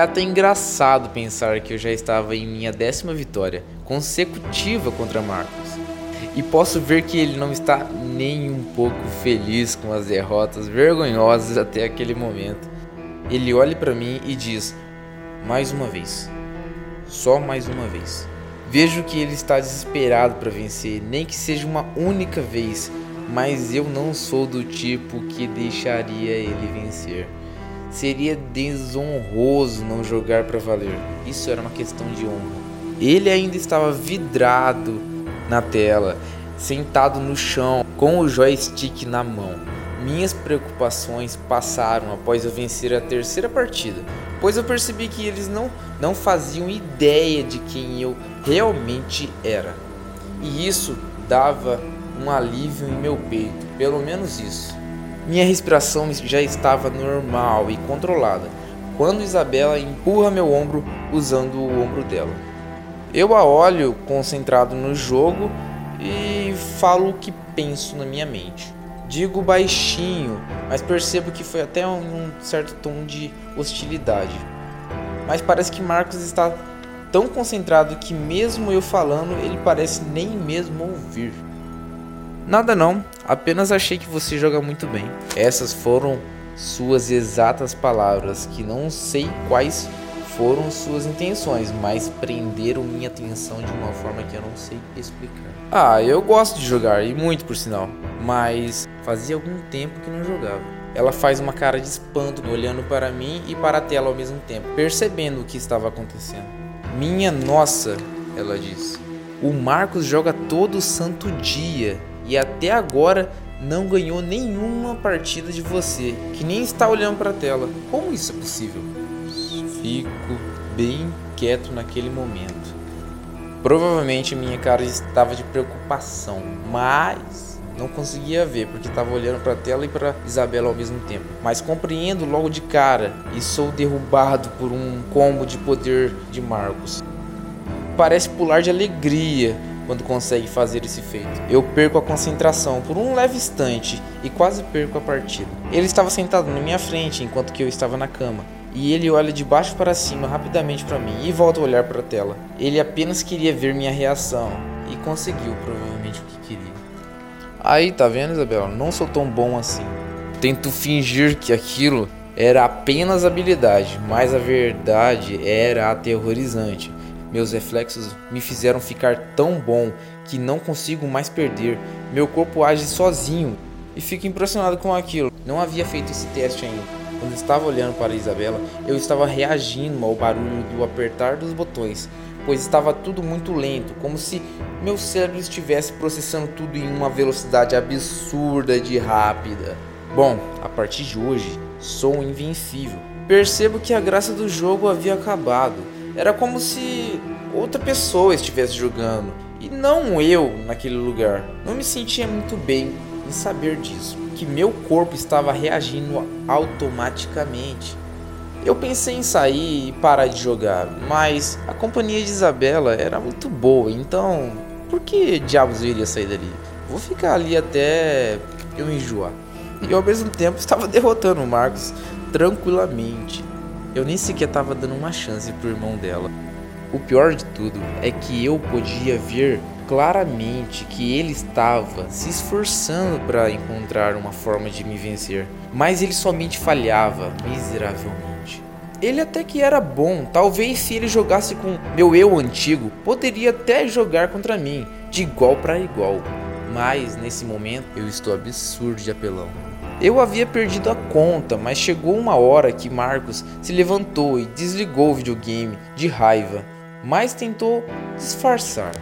É até engraçado pensar que eu já estava em minha décima vitória consecutiva contra Marcos. E posso ver que ele não está nem um pouco feliz com as derrotas vergonhosas até aquele momento. Ele olha para mim e diz: Mais uma vez. Só mais uma vez. Vejo que ele está desesperado para vencer, nem que seja uma única vez, mas eu não sou do tipo que deixaria ele vencer. Seria desonroso não jogar para valer. Isso era uma questão de honra. Ele ainda estava vidrado na tela, sentado no chão, com o joystick na mão. Minhas preocupações passaram após eu vencer a terceira partida, pois eu percebi que eles não, não faziam ideia de quem eu realmente era. E isso dava um alívio em meu peito, pelo menos isso. Minha respiração já estava normal e controlada quando Isabela empurra meu ombro usando o ombro dela. Eu a olho concentrado no jogo e falo o que penso na minha mente. Digo baixinho, mas percebo que foi até um certo tom de hostilidade. Mas parece que Marcos está tão concentrado que, mesmo eu falando, ele parece nem mesmo ouvir. Nada não, apenas achei que você joga muito bem. Essas foram suas exatas palavras, que não sei quais foram suas intenções, mas prenderam minha atenção de uma forma que eu não sei explicar. Ah, eu gosto de jogar, e muito por sinal, mas fazia algum tempo que não jogava. Ela faz uma cara de espanto olhando para mim e para a tela ao mesmo tempo, percebendo o que estava acontecendo. Minha nossa, ela diz. O Marcos joga todo santo dia e até agora não ganhou nenhuma partida de você, que nem está olhando para a tela. Como isso é possível? Fico bem quieto naquele momento. Provavelmente minha cara estava de preocupação, mas não conseguia ver porque estava olhando para a tela e para Isabela ao mesmo tempo. Mas compreendo logo de cara e sou derrubado por um combo de poder de Marcos. Parece pular de alegria quando consegue fazer esse feito. Eu perco a concentração por um leve instante e quase perco a partida. Ele estava sentado na minha frente enquanto que eu estava na cama. E ele olha de baixo para cima rapidamente para mim e volta a olhar para a tela. Ele apenas queria ver minha reação e conseguiu provavelmente o que queria. Aí, tá vendo, Isabela? Não sou tão bom assim. Tento fingir que aquilo era apenas habilidade, mas a verdade era aterrorizante. Meus reflexos me fizeram ficar tão bom que não consigo mais perder. Meu corpo age sozinho e fico impressionado com aquilo. Não havia feito esse teste ainda. Quando estava olhando para Isabela, eu estava reagindo ao barulho do apertar dos botões, pois estava tudo muito lento, como se meu cérebro estivesse processando tudo em uma velocidade absurda de rápida. Bom, a partir de hoje, sou invencível. Percebo que a graça do jogo havia acabado. Era como se outra pessoa estivesse jogando e não eu naquele lugar. Não me sentia muito bem em saber disso, que meu corpo estava reagindo automaticamente. Eu pensei em sair e parar de jogar, mas a companhia de Isabela era muito boa, então por que diabos eu iria sair dali? Vou ficar ali até eu enjoar. E ao mesmo tempo estava derrotando o Marcos tranquilamente. Eu nem sequer estava dando uma chance pro irmão dela. O pior de tudo é que eu podia ver claramente que ele estava se esforçando para encontrar uma forma de me vencer, mas ele somente falhava miseravelmente. Ele até que era bom, talvez se ele jogasse com meu eu antigo, poderia até jogar contra mim, de igual para igual. Mas nesse momento eu estou absurdo de apelão. Eu havia perdido a conta, mas chegou uma hora que Marcos se levantou e desligou o videogame de raiva, mas tentou disfarçar.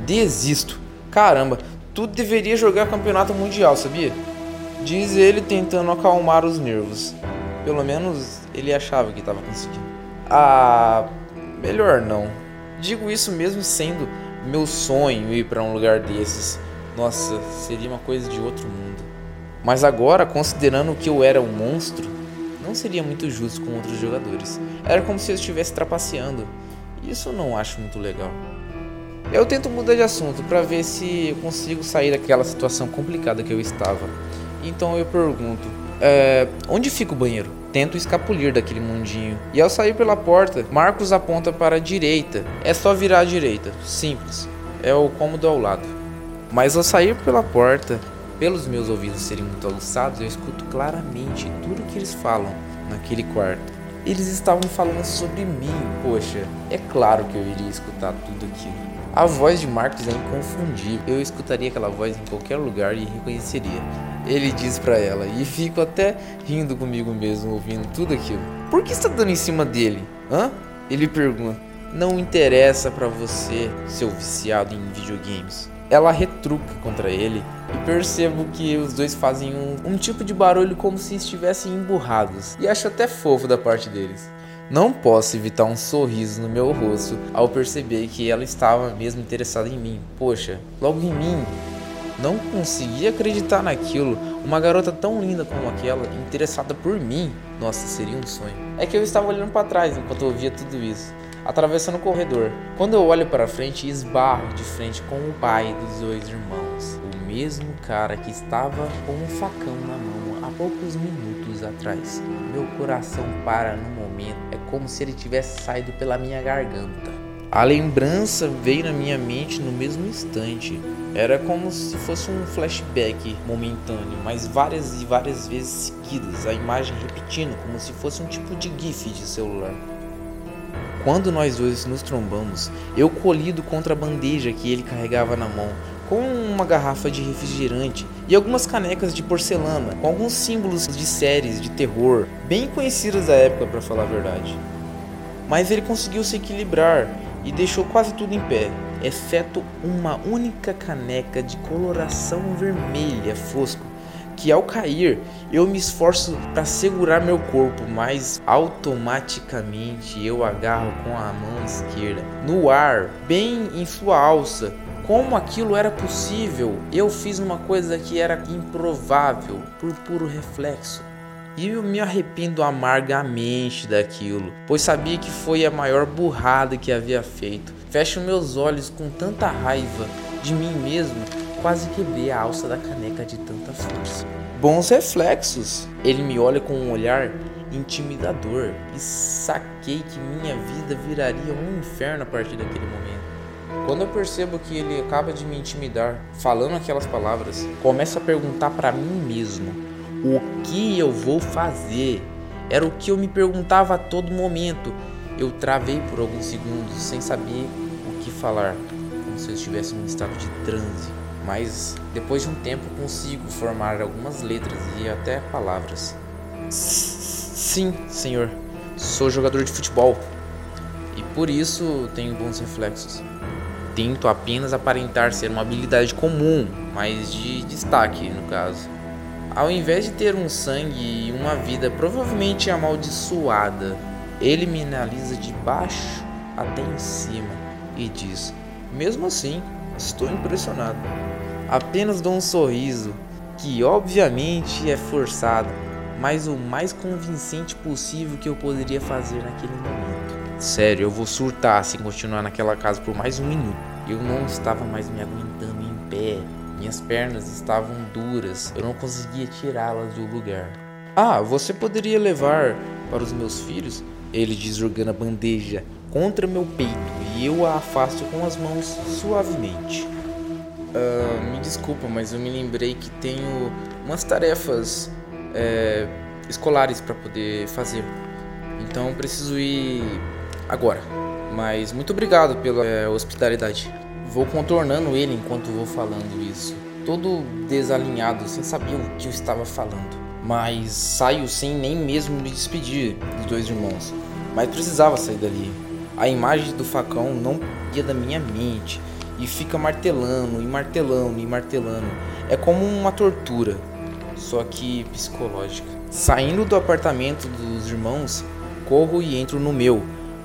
Desisto. Caramba, tu deveria jogar campeonato mundial, sabia? Diz ele tentando acalmar os nervos. Pelo menos ele achava que estava conseguindo. Ah, melhor não. Digo isso mesmo sendo meu sonho ir para um lugar desses. Nossa, seria uma coisa de outro mundo. Mas agora, considerando que eu era um monstro, não seria muito justo com outros jogadores. Era como se eu estivesse trapaceando. Isso eu não acho muito legal. Eu tento mudar de assunto para ver se eu consigo sair daquela situação complicada que eu estava. Então eu pergunto: é, onde fica o banheiro? tento escapulir daquele mundinho. E ao sair pela porta, Marcos aponta para a direita. É só virar à direita, simples. É o cômodo ao lado. Mas ao sair pela porta, pelos meus ouvidos serem muito aguçados, eu escuto claramente tudo o que eles falam naquele quarto. Eles estavam falando sobre mim, poxa, é claro que eu iria escutar tudo aquilo. A voz de Marcos é inconfundível. Eu escutaria aquela voz em qualquer lugar e reconheceria. Ele diz para ela, e fico até rindo comigo mesmo ouvindo tudo aquilo. Por que está dando em cima dele? Hã? Ele pergunta. Não interessa para você, seu viciado em videogames. Ela retruca contra ele percebo que os dois fazem um, um tipo de barulho como se estivessem emburrados. E acho até fofo da parte deles. Não posso evitar um sorriso no meu rosto ao perceber que ela estava mesmo interessada em mim. Poxa, logo em mim. Não conseguia acreditar naquilo. Uma garota tão linda como aquela, interessada por mim. Nossa, seria um sonho. É que eu estava olhando para trás enquanto eu via tudo isso, atravessando o corredor. Quando eu olho para frente, esbarro de frente com o pai dos dois irmãos, mesmo cara que estava com um facão na mão há poucos minutos atrás. Meu coração para no momento, é como se ele tivesse saído pela minha garganta. A lembrança veio na minha mente no mesmo instante. Era como se fosse um flashback momentâneo, mas várias e várias vezes seguidas, a imagem repetindo, como se fosse um tipo de GIF de celular. Quando nós dois nos trombamos, eu colhido contra a bandeja que ele carregava na mão, com uma garrafa de refrigerante e algumas canecas de porcelana, com alguns símbolos de séries de terror, bem conhecidas da época, para falar a verdade. Mas ele conseguiu se equilibrar e deixou quase tudo em pé, exceto uma única caneca de coloração vermelha fosco, que ao cair eu me esforço para segurar meu corpo, mas automaticamente eu agarro com a mão esquerda no ar, bem em sua alça, como aquilo era possível, eu fiz uma coisa que era improvável por puro reflexo. E eu me arrependo amargamente daquilo, pois sabia que foi a maior burrada que havia feito. Fecho meus olhos com tanta raiva de mim mesmo, quase quebrei a alça da caneca de tanta força. Bons reflexos! Ele me olha com um olhar intimidador e saquei que minha vida viraria um inferno a partir daquele momento. Quando eu percebo que ele acaba de me intimidar, falando aquelas palavras, começo a perguntar para mim mesmo: o que eu vou fazer? Era o que eu me perguntava a todo momento. Eu travei por alguns segundos sem saber o que falar, como se eu estivesse num estado de transe. Mas depois de um tempo consigo formar algumas letras e até palavras. Sim, senhor. Sou jogador de futebol e por isso tenho bons reflexos. Tento apenas aparentar ser uma habilidade comum, mas de destaque no caso. Ao invés de ter um sangue e uma vida provavelmente amaldiçoada, ele me analisa de baixo até em cima e diz: Mesmo assim, estou impressionado. Apenas dou um sorriso, que obviamente é forçado, mas o mais convincente possível que eu poderia fazer naquele momento. Sério, eu vou surtar se continuar naquela casa por mais um minuto. Eu não estava mais me aguentando em pé. Minhas pernas estavam duras. Eu não conseguia tirá-las do lugar. Ah, você poderia levar para os meus filhos? Ele diz jogando a bandeja contra meu peito e eu a afasto com as mãos suavemente. Uh, me desculpa, mas eu me lembrei que tenho umas tarefas é, escolares para poder fazer. Então preciso ir agora. Mas muito obrigado pela é, hospitalidade. Vou contornando ele enquanto vou falando isso. Todo desalinhado, sem saber o que eu estava falando. Mas saio sem nem mesmo me despedir dos dois irmãos. Mas precisava sair dali. A imagem do facão não ia da minha mente. E fica martelando, e martelando, e martelando. É como uma tortura, só que psicológica. Saindo do apartamento dos irmãos, corro e entro no meu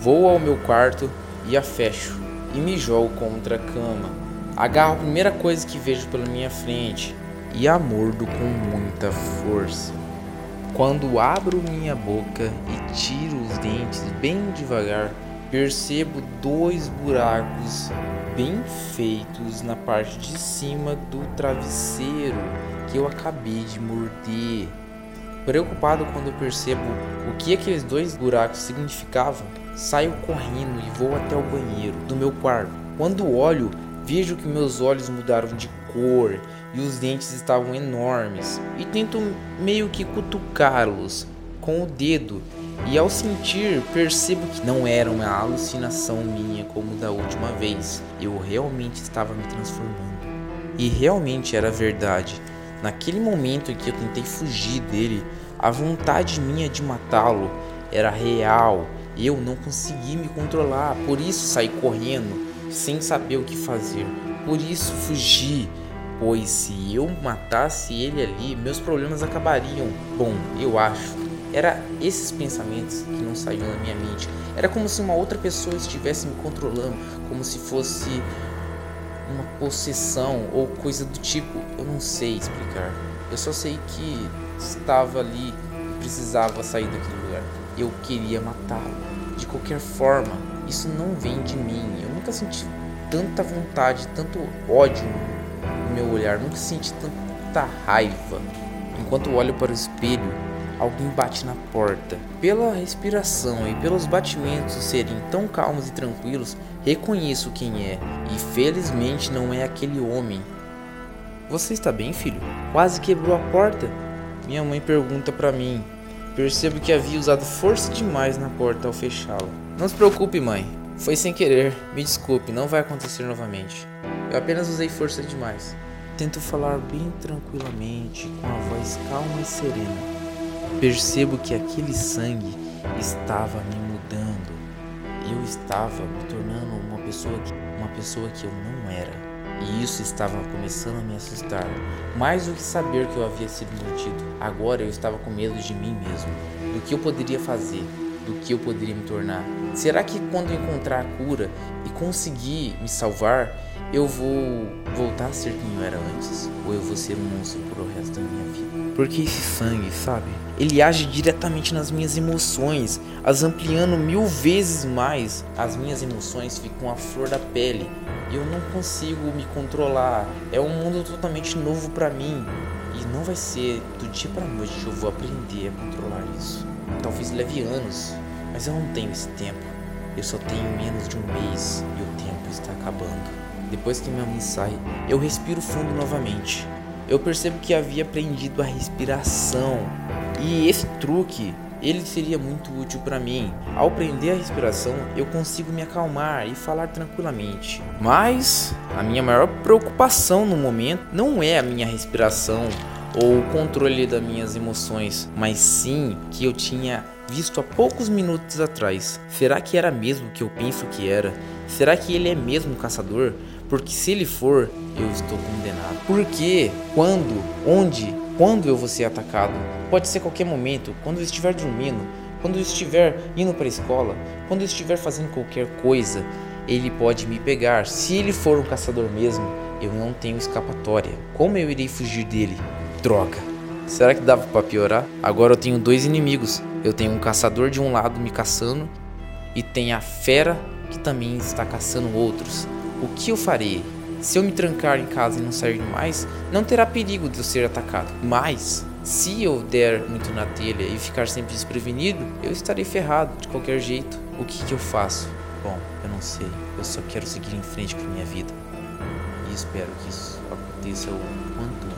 Vou ao meu quarto e a fecho e me jogo contra a cama. Agarro a primeira coisa que vejo pela minha frente e a mordo com muita força. Quando abro minha boca e tiro os dentes bem devagar, percebo dois buracos bem feitos na parte de cima do travesseiro que eu acabei de morder. Preocupado quando percebo o que aqueles dois buracos significavam, saio correndo e vou até o banheiro do meu quarto. Quando olho, vejo que meus olhos mudaram de cor e os dentes estavam enormes e tento meio que cutucá-los com o dedo e ao sentir percebo que não era uma alucinação minha como da última vez. Eu realmente estava me transformando. E realmente era verdade. Naquele momento em que eu tentei fugir dele, a vontade minha de matá-lo era real. Eu não consegui me controlar, por isso saí correndo, sem saber o que fazer. Por isso fugi, pois se eu matasse ele ali, meus problemas acabariam. Bom, eu acho. Era esses pensamentos que não saíam da minha mente. Era como se uma outra pessoa estivesse me controlando, como se fosse uma possessão ou coisa do tipo. Eu não sei explicar. Eu só sei que estava ali e precisava sair daquele lugar. Eu queria matá-lo de qualquer forma. Isso não vem de mim. Eu nunca senti tanta vontade, tanto ódio no meu olhar. Nunca senti tanta raiva. Enquanto olho para o espelho, alguém bate na porta. Pela respiração e pelos batimentos serem tão calmos e tranquilos, reconheço quem é, e felizmente não é aquele homem. Você está bem, filho? Quase quebrou a porta. Minha mãe pergunta para mim. Percebo que havia usado força demais na porta ao fechá-la. Não se preocupe, mãe. Foi sem querer. Me desculpe, não vai acontecer novamente. Eu apenas usei força demais. Tento falar bem tranquilamente, com a voz calma e serena. Percebo que aquele sangue estava me mudando. Eu estava me tornando uma pessoa que, uma pessoa que eu não era. E isso estava começando a me assustar. Mais do que saber que eu havia sido mentido. Agora eu estava com medo de mim mesmo. Do que eu poderia fazer. Do que eu poderia me tornar. Será que quando eu encontrar a cura e conseguir me salvar, eu vou voltar a ser quem eu era antes? Ou eu vou ser um monstro por o resto da minha vida? Porque esse sangue, sabe? Ele age diretamente nas minhas emoções, as ampliando mil vezes mais. As minhas emoções ficam à flor da pele. E eu não consigo me controlar. É um mundo totalmente novo para mim. E não vai ser do dia para noite que eu vou aprender a controlar isso. Talvez leve anos, mas eu não tenho esse tempo. Eu só tenho menos de um mês e o tempo está acabando. Depois que minha mãe sai, eu respiro fundo novamente eu percebo que havia aprendido a respiração. E esse truque, ele seria muito útil para mim. Ao aprender a respiração, eu consigo me acalmar e falar tranquilamente. Mas a minha maior preocupação no momento não é a minha respiração ou o controle das minhas emoções, mas sim que eu tinha visto há poucos minutos atrás. Será que era mesmo o que eu penso que era? Será que ele é mesmo um caçador? Porque se ele for, eu estou condenado. Porque quando, onde, quando eu vou ser atacado? Pode ser qualquer momento, quando eu estiver dormindo, quando eu estiver indo para a escola, quando eu estiver fazendo qualquer coisa, ele pode me pegar. Se ele for um caçador mesmo, eu não tenho escapatória. Como eu irei fugir dele? Droga. Será que dava para piorar? Agora eu tenho dois inimigos. Eu tenho um caçador de um lado me caçando e tem a fera que também está caçando outros. O que eu farei? Se eu me trancar em casa e não sair mais, não terá perigo de eu ser atacado. Mas, se eu der muito na telha e ficar sempre desprevenido, eu estarei ferrado de qualquer jeito. O que, que eu faço? Bom, eu não sei. Eu só quero seguir em frente com a minha vida. E espero que isso aconteça. O quanto